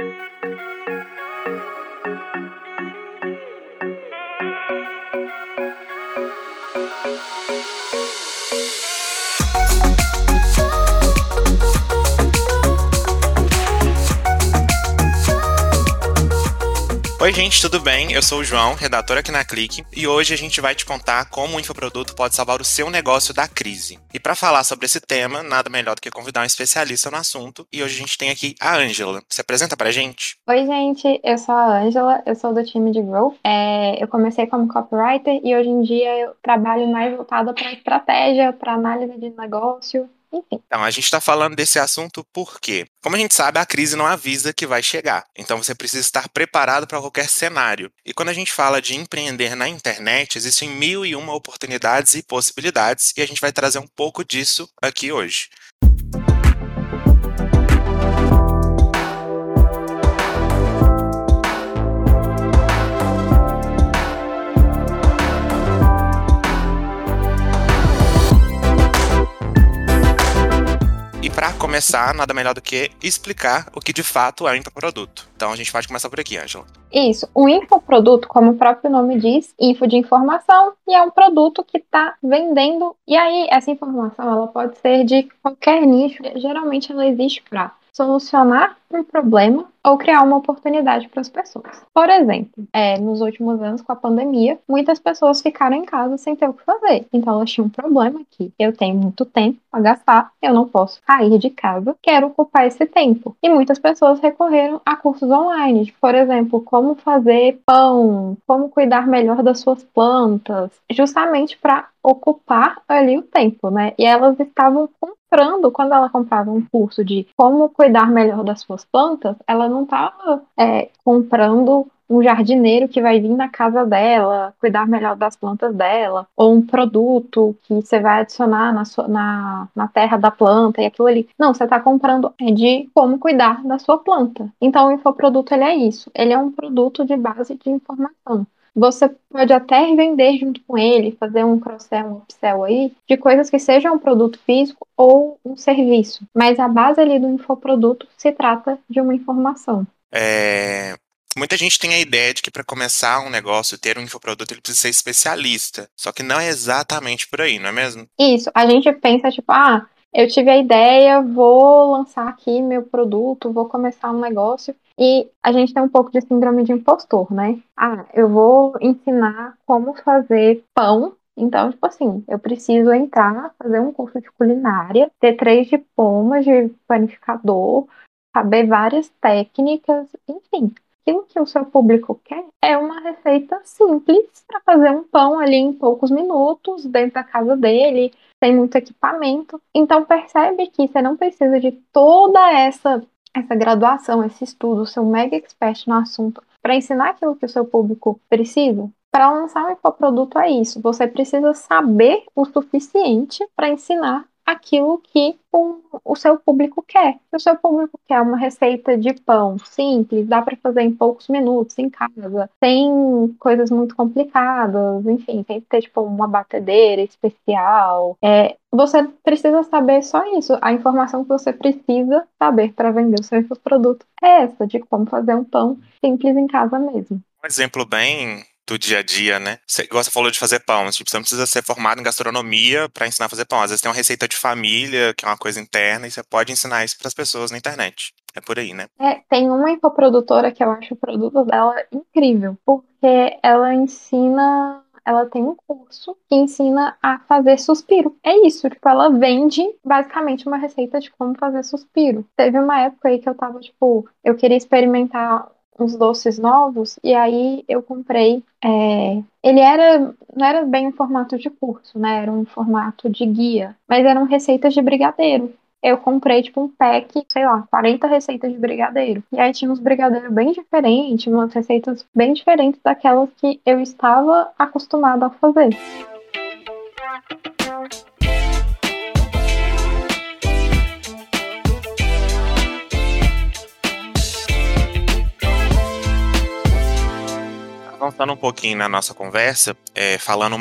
Thank you. Oi, gente, tudo bem? Eu sou o João, redator aqui na Clique, e hoje a gente vai te contar como o infoproduto pode salvar o seu negócio da crise. E para falar sobre esse tema, nada melhor do que convidar um especialista no assunto, e hoje a gente tem aqui a Ângela. Se apresenta pra gente. Oi, gente, eu sou a Ângela, eu sou do time de Growth. É, eu comecei como copywriter e hoje em dia eu trabalho mais voltada para estratégia, para análise de negócio enfim. Então, a gente está falando desse assunto porque, como a gente sabe, a crise não avisa que vai chegar. Então, você precisa estar preparado para qualquer cenário. E quando a gente fala de empreender na internet, existem mil e uma oportunidades e possibilidades, e a gente vai trazer um pouco disso aqui hoje. Começar, nada melhor do que explicar o que de fato é um infoproduto. Então a gente pode começar por aqui, Angela. Isso. O infoproduto, como o próprio nome diz, info de informação, e é um produto que está vendendo. E aí, essa informação ela pode ser de qualquer nicho. Geralmente ela existe para solucionar um problema ou criar uma oportunidade para as pessoas. Por exemplo, é, nos últimos anos, com a pandemia, muitas pessoas ficaram em casa sem ter o que fazer. Então, elas tinham um problema aqui. Eu tenho muito tempo para gastar, eu não posso sair de casa, quero ocupar esse tempo. E muitas pessoas recorreram a cursos online, por exemplo, como fazer pão, como cuidar melhor das suas plantas, justamente para ocupar ali o tempo, né? E elas estavam comprando, quando ela comprava um curso de como cuidar melhor das suas plantas, ela não estava é, comprando um jardineiro que vai vir na casa dela, cuidar melhor das plantas dela, ou um produto que você vai adicionar na, sua, na, na terra da planta e aquilo ali. Não, você está comprando é de como cuidar da sua planta. Então, o infoproduto ele é isso. Ele é um produto de base de informação. Você pode até vender junto com ele, fazer um cross-sell, um upsell aí, de coisas que sejam um produto físico ou um serviço. Mas a base ali do infoproduto se trata de uma informação. É, Muita gente tem a ideia de que para começar um negócio, ter um infoproduto, ele precisa ser especialista. Só que não é exatamente por aí, não é mesmo? Isso. A gente pensa, tipo, ah, eu tive a ideia, vou lançar aqui meu produto, vou começar um negócio. E a gente tem um pouco de síndrome de impostor, né? Ah, eu vou ensinar como fazer pão. Então, tipo assim, eu preciso entrar, fazer um curso de culinária, ter três diplomas de panificador, saber várias técnicas, enfim. Aquilo que o seu público quer é uma receita simples para fazer um pão ali em poucos minutos, dentro da casa dele, sem muito equipamento. Então percebe que você não precisa de toda essa essa graduação, esse estudo, ser um mega expert no assunto para ensinar aquilo que o seu público precisa? Para lançar um infoproduto é isso. Você precisa saber o suficiente para ensinar aquilo que o, o seu público quer. Se o seu público quer uma receita de pão simples, dá para fazer em poucos minutos em casa, sem coisas muito complicadas, enfim, tem que ter tipo uma batedeira especial. É, você precisa saber só isso. A informação que você precisa saber para vender o seu produto é essa, de como fazer um pão simples em casa mesmo. Um exemplo bem do dia a dia, né? Você, igual você falou de fazer pão, tipo, você não precisa ser formado em gastronomia para ensinar a fazer pão. Às vezes tem uma receita de família, que é uma coisa interna, e você pode ensinar isso para as pessoas na internet. É por aí, né? É, tem uma infoprodutora que eu acho o produto dela incrível, porque ela ensina ela tem um curso que ensina a fazer suspiro. É isso, tipo, ela vende basicamente uma receita de como fazer suspiro. Teve uma época aí que eu tava, tipo, eu queria experimentar uns doces novos e aí eu comprei. É, ele era não era bem um formato de curso, né? Era um formato de guia, mas eram receitas de brigadeiro. Eu comprei tipo um pack, sei lá, 40 receitas de brigadeiro. E aí tinha uns brigadeiros bem diferentes, umas receitas bem diferentes daquelas que eu estava acostumada a fazer. Avançando um pouquinho na nossa conversa, é, falando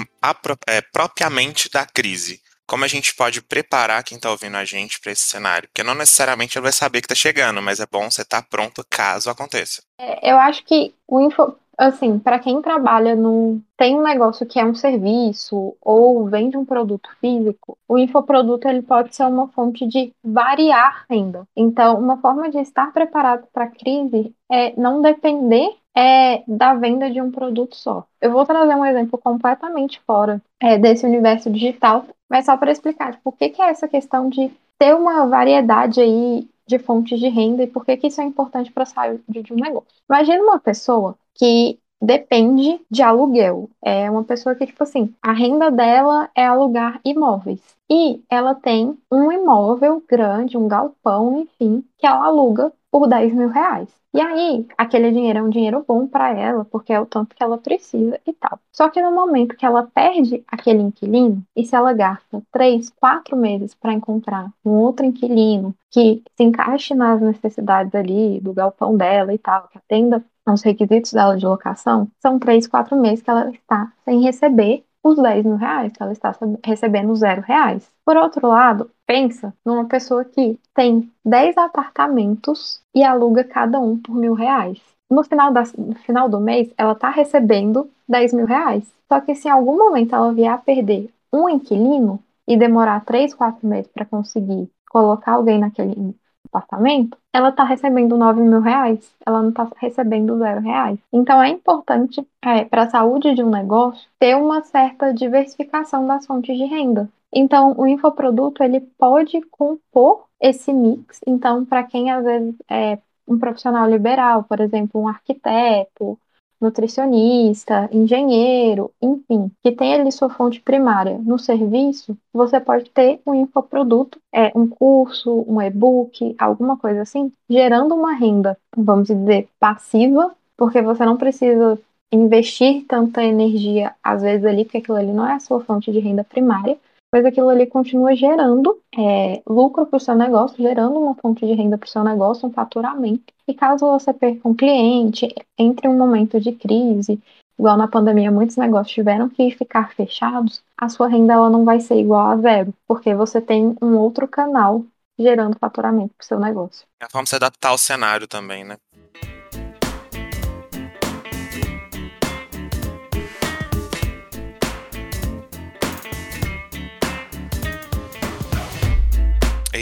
é, propriamente da crise. como a gente pode preparar quem está ouvindo a gente para esse cenário? Porque não necessariamente ele vai saber que está chegando, mas é bom você estar tá pronto caso aconteça. É, eu acho que o info, assim, para quem trabalha no tem um negócio que é um serviço ou vende um produto físico, o infoproduto ele pode ser uma fonte de variar renda. Então, uma forma de estar preparado para a crise é não depender é, da venda de um produto só. Eu vou trazer um exemplo completamente fora é, desse universo digital, mas só para explicar tipo, por que, que é essa questão de ter uma variedade aí de fontes de renda e por que, que isso é importante para saúde de um negócio. Imagina uma pessoa que depende de aluguel. É uma pessoa que, tipo assim, a renda dela é alugar imóveis. E ela tem um imóvel grande, um galpão, enfim, que ela aluga por 10 mil reais. E aí, aquele dinheiro é um dinheiro bom para ela, porque é o tanto que ela precisa e tal. Só que no momento que ela perde aquele inquilino, e se ela gasta três, quatro meses para encontrar um outro inquilino que se encaixe nas necessidades ali do galpão dela e tal, que atenda aos requisitos dela de locação, são três, quatro meses que ela está sem receber os 10 mil reais, ela está recebendo zero reais. Por outro lado, pensa numa pessoa que tem 10 apartamentos e aluga cada um por mil reais. No final, da, no final do mês, ela está recebendo 10 mil reais. Só que se em algum momento ela vier a perder um inquilino e demorar 3, 4 meses para conseguir colocar alguém naquele apartamento, ela está recebendo 9 mil reais, ela não está recebendo zero reais. Então é importante é, para a saúde de um negócio ter uma certa diversificação das fontes de renda. Então o infoproduto ele pode compor esse mix. Então para quem às vezes é um profissional liberal, por exemplo, um arquiteto, nutricionista, engenheiro, enfim, que tem ali sua fonte primária no serviço, você pode ter um infoproduto, é um curso, um e-book, alguma coisa assim, gerando uma renda, vamos dizer, passiva, porque você não precisa investir tanta energia às vezes ali, porque aquilo ali não é a sua fonte de renda primária, mas aquilo ali continua gerando é, lucro para o seu negócio, gerando uma fonte de renda para o seu negócio, um faturamento. E caso você perca um cliente, entre um momento de crise, igual na pandemia, muitos negócios tiveram que ficar fechados, a sua renda ela não vai ser igual a zero, porque você tem um outro canal gerando faturamento para o seu negócio. É a forma de se adaptar ao cenário também, né?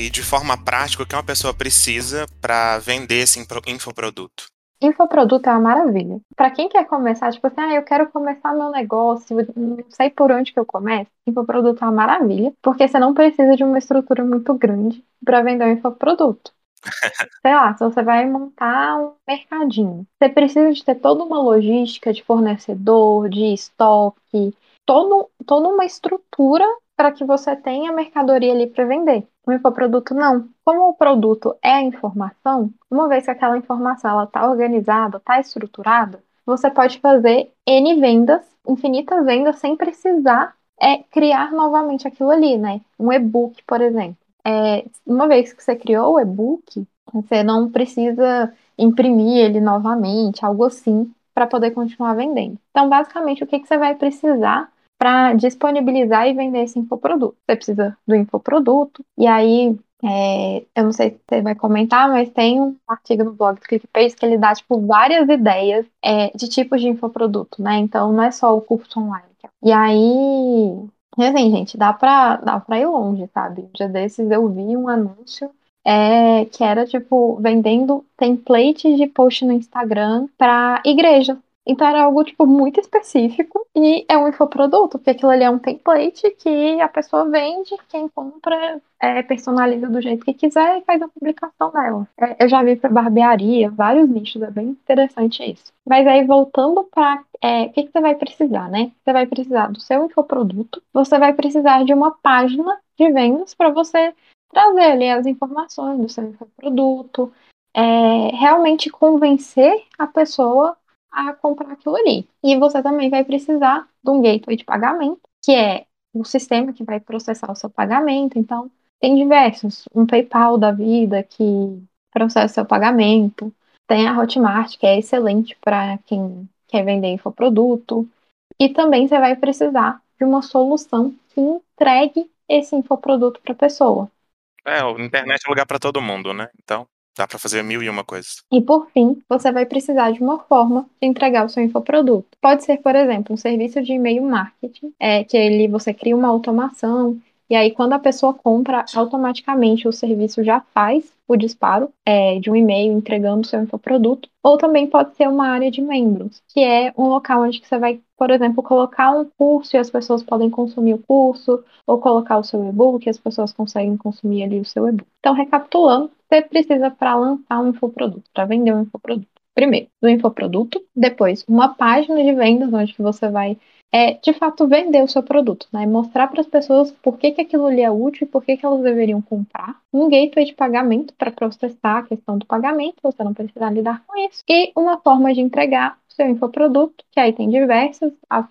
E de forma prática o que uma pessoa precisa para vender esse infoproduto? Infoproduto é uma maravilha. Para quem quer começar, tipo assim, ah, eu quero começar meu negócio, não sei por onde que eu começo. Infoproduto é uma maravilha, porque você não precisa de uma estrutura muito grande para vender um infoproduto. sei lá, se você vai montar um mercadinho, você precisa de ter toda uma logística de fornecedor, de estoque, todo, toda uma estrutura para que você tenha mercadoria ali para vender. O infoproduto não. Como o produto é a informação, uma vez que aquela informação está organizada, está estruturada, você pode fazer N vendas, infinitas vendas, sem precisar é, criar novamente aquilo ali, né? Um e-book, por exemplo. É, uma vez que você criou o e-book, você não precisa imprimir ele novamente, algo assim, para poder continuar vendendo. Então, basicamente, o que, que você vai precisar para disponibilizar e vender esse infoproduto. Você precisa do infoproduto, e aí é, eu não sei se você vai comentar, mas tem um artigo no blog do ClickPage que ele dá tipo, várias ideias é, de tipos de infoproduto, né? Então não é só o curso online. E aí, assim, gente, dá pra, dá pra ir longe, sabe? Um dia desses eu vi um anúncio é, que era tipo vendendo templates de post no Instagram para igreja. Então era algo, tipo, muito específico e é um infoproduto, porque aquilo ali é um template que a pessoa vende, quem compra é, personaliza do jeito que quiser e faz a publicação dela. É, eu já vi para barbearia, vários nichos, é bem interessante isso. Mas aí, voltando para é, o que, que você vai precisar, né? Você vai precisar do seu infoproduto, você vai precisar de uma página de vendas para você trazer ali as informações do seu infoproduto, é, realmente convencer a pessoa a comprar aquilo ali. E você também vai precisar de um gateway de pagamento, que é o sistema que vai processar o seu pagamento. Então, tem diversos. Um PayPal da vida que processa o seu pagamento. Tem a Hotmart, que é excelente para quem quer vender infoproduto. E também você vai precisar de uma solução que entregue esse infoproduto para a pessoa. É, a internet é lugar para todo mundo, né? Então, dá para fazer mil e uma coisas. E por fim, você vai precisar de uma forma de entregar o seu infoproduto. Pode ser, por exemplo, um serviço de e-mail marketing, é, que ele você cria uma automação e aí, quando a pessoa compra, automaticamente o serviço já faz o disparo é, de um e-mail entregando seu infoproduto. Ou também pode ser uma área de membros, que é um local onde você vai, por exemplo, colocar um curso e as pessoas podem consumir o curso, ou colocar o seu e-book e as pessoas conseguem consumir ali o seu e-book. Então, recapitulando, você precisa para lançar um infoproduto, para vender um infoproduto. Primeiro, do infoproduto, depois uma página de vendas onde você vai é de fato vender o seu produto, né? Mostrar para as pessoas por que, que aquilo ali é útil e por que, que elas deveriam comprar. Um gateway de pagamento para processar a questão do pagamento, você não precisa lidar com isso. E uma forma de entregar o seu infoproduto, que aí tem diversas, as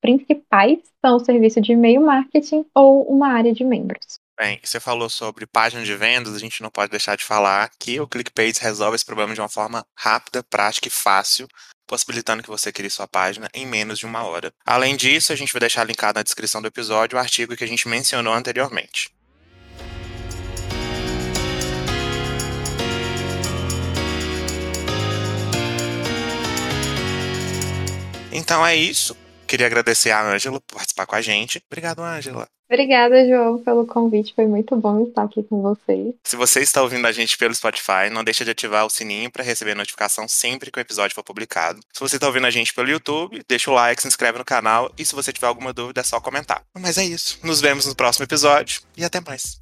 principais são o serviço de e-mail marketing ou uma área de membros. Bem, você falou sobre página de vendas, a gente não pode deixar de falar que o ClickPage resolve esse problema de uma forma rápida, prática e fácil, possibilitando que você crie sua página em menos de uma hora. Além disso, a gente vai deixar linkado na descrição do episódio o artigo que a gente mencionou anteriormente. Então é isso. Queria agradecer a Ângela por participar com a gente. Obrigado, Ângela. Obrigada, João, pelo convite. Foi muito bom estar aqui com vocês. Se você está ouvindo a gente pelo Spotify, não deixe de ativar o sininho para receber notificação sempre que o episódio for publicado. Se você está ouvindo a gente pelo YouTube, deixa o like, se inscreve no canal e se você tiver alguma dúvida é só comentar. Mas é isso. Nos vemos no próximo episódio e até mais.